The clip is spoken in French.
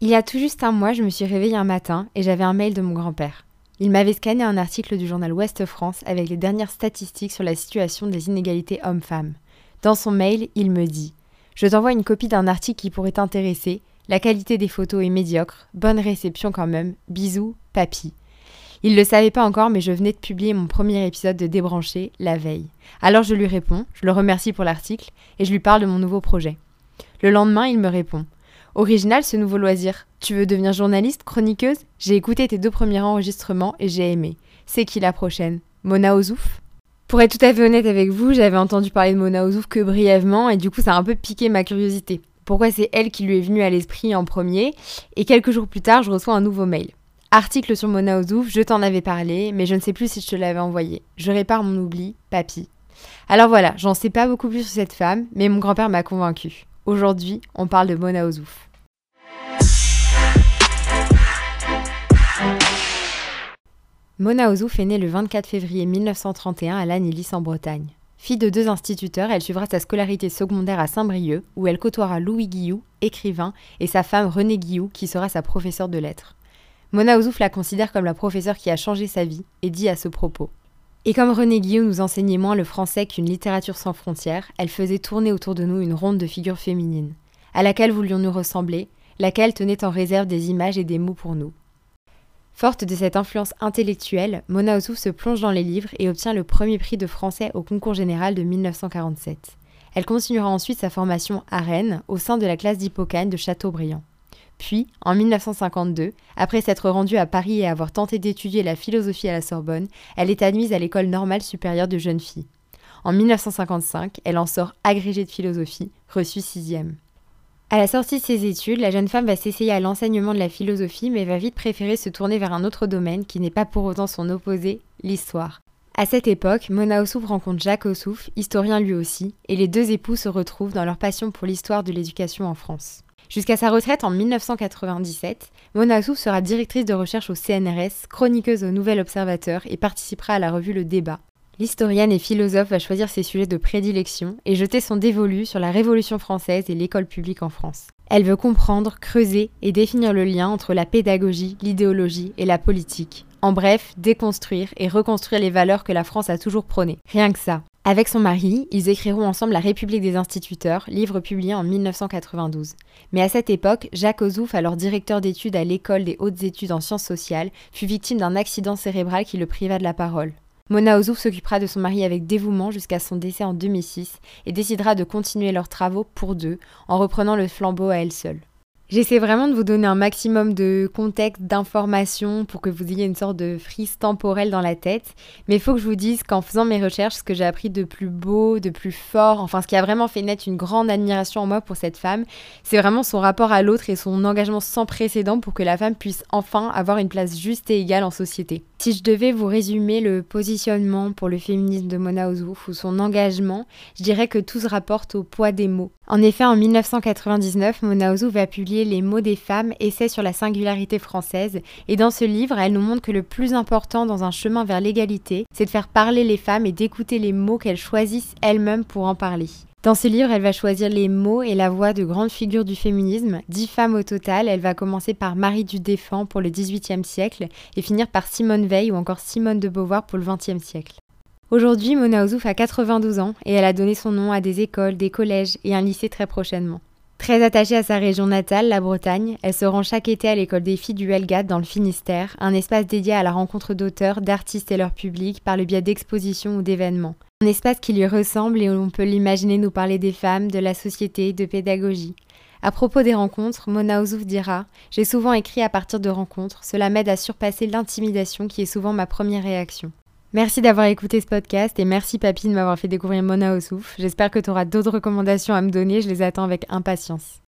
Il y a tout juste un mois, je me suis réveillée un matin et j'avais un mail de mon grand-père. Il m'avait scanné un article du journal Ouest France avec les dernières statistiques sur la situation des inégalités hommes-femmes. Dans son mail, il me dit Je t'envoie une copie d'un article qui pourrait t'intéresser. La qualité des photos est médiocre. Bonne réception quand même. Bisous, papy. Il ne le savait pas encore, mais je venais de publier mon premier épisode de Débranché la veille. Alors je lui réponds, je le remercie pour l'article, et je lui parle de mon nouveau projet. Le lendemain, il me répond Original ce nouveau loisir. Tu veux devenir journaliste, chroniqueuse? J'ai écouté tes deux premiers enregistrements et j'ai aimé. C'est qui la prochaine? Mona Ozouf Pour être tout à fait honnête avec vous, j'avais entendu parler de Mona Ozouf que brièvement et du coup ça a un peu piqué ma curiosité. Pourquoi c'est elle qui lui est venue à l'esprit en premier? Et quelques jours plus tard, je reçois un nouveau mail. Article sur Mona Ozouf, je t'en avais parlé, mais je ne sais plus si je te l'avais envoyé. Je répare mon oubli, papy. Alors voilà, j'en sais pas beaucoup plus sur cette femme, mais mon grand-père m'a convaincu. Aujourd'hui, on parle de Mona Ozouf. Mona Ozouf est née le 24 février 1931 à Lannilis en Bretagne. Fille de deux instituteurs, elle suivra sa scolarité secondaire à Saint-Brieuc, où elle côtoiera Louis Guillou, écrivain, et sa femme Renée Guillou, qui sera sa professeure de lettres. Mona Ozouf la considère comme la professeure qui a changé sa vie et dit à ce propos et comme René Guillaume nous enseignait moins le français qu'une littérature sans frontières, elle faisait tourner autour de nous une ronde de figures féminines, à laquelle voulions-nous ressembler, laquelle tenait en réserve des images et des mots pour nous. Forte de cette influence intellectuelle, Mona Ozouf se plonge dans les livres et obtient le premier prix de français au concours général de 1947. Elle continuera ensuite sa formation à Rennes, au sein de la classe d'Hippocane de Châteaubriand. Puis, en 1952, après s'être rendue à Paris et avoir tenté d'étudier la philosophie à la Sorbonne, elle est admise à l'école normale supérieure de jeunes filles. En 1955, elle en sort agrégée de philosophie, reçue sixième. À la sortie de ses études, la jeune femme va s'essayer à l'enseignement de la philosophie, mais va vite préférer se tourner vers un autre domaine qui n'est pas pour autant son opposé, l'histoire. À cette époque, Mona Ossouf rencontre Jacques Ossouf, historien lui aussi, et les deux époux se retrouvent dans leur passion pour l'histoire de l'éducation en France. Jusqu'à sa retraite en 1997, Mona Souf sera directrice de recherche au CNRS, chroniqueuse au Nouvel Observateur et participera à la revue Le Débat. L'historienne et philosophe va choisir ses sujets de prédilection et jeter son dévolu sur la Révolution française et l'école publique en France. Elle veut comprendre, creuser et définir le lien entre la pédagogie, l'idéologie et la politique. En bref, déconstruire et reconstruire les valeurs que la France a toujours prônées. Rien que ça. Avec son mari, ils écriront ensemble La République des instituteurs, livre publié en 1992. Mais à cette époque, Jacques Ozouf, alors directeur d'études à l'école des hautes études en sciences sociales, fut victime d'un accident cérébral qui le priva de la parole. Mona Ozouf s'occupera de son mari avec dévouement jusqu'à son décès en 2006 et décidera de continuer leurs travaux pour deux en reprenant le flambeau à elle seule. J'essaie vraiment de vous donner un maximum de contexte, d'informations pour que vous ayez une sorte de frise temporelle dans la tête. Mais il faut que je vous dise qu'en faisant mes recherches, ce que j'ai appris de plus beau, de plus fort, enfin ce qui a vraiment fait naître une grande admiration en moi pour cette femme, c'est vraiment son rapport à l'autre et son engagement sans précédent pour que la femme puisse enfin avoir une place juste et égale en société. Si je devais vous résumer le positionnement pour le féminisme de Mona Ozouf ou son engagement, je dirais que tout se rapporte au poids des mots. En effet, en 1999, Mona Ozouf va publier Les mots des femmes, essai sur la singularité française, et dans ce livre, elle nous montre que le plus important dans un chemin vers l'égalité, c'est de faire parler les femmes et d'écouter les mots qu'elles choisissent elles-mêmes pour en parler. Dans ce livre, elle va choisir les mots et la voix de grandes figures du féminisme, dix femmes au total. Elle va commencer par Marie du Défend pour le XVIIIe siècle et finir par Simone Veil ou encore Simone de Beauvoir pour le XXe siècle. Aujourd'hui, Mona Ozouf a 92 ans et elle a donné son nom à des écoles, des collèges et un lycée très prochainement. Très attachée à sa région natale, la Bretagne, elle se rend chaque été à l'école des filles du Helgat dans le Finistère, un espace dédié à la rencontre d'auteurs, d'artistes et leur public par le biais d'expositions ou d'événements. Un espace qui lui ressemble et où on peut l'imaginer nous parler des femmes, de la société, de pédagogie. À propos des rencontres, Mona Ozouf dira J'ai souvent écrit à partir de rencontres, cela m'aide à surpasser l'intimidation qui est souvent ma première réaction. Merci d'avoir écouté ce podcast et merci Papy de m'avoir fait découvrir Mona Ozouf. J'espère que tu auras d'autres recommandations à me donner, je les attends avec impatience.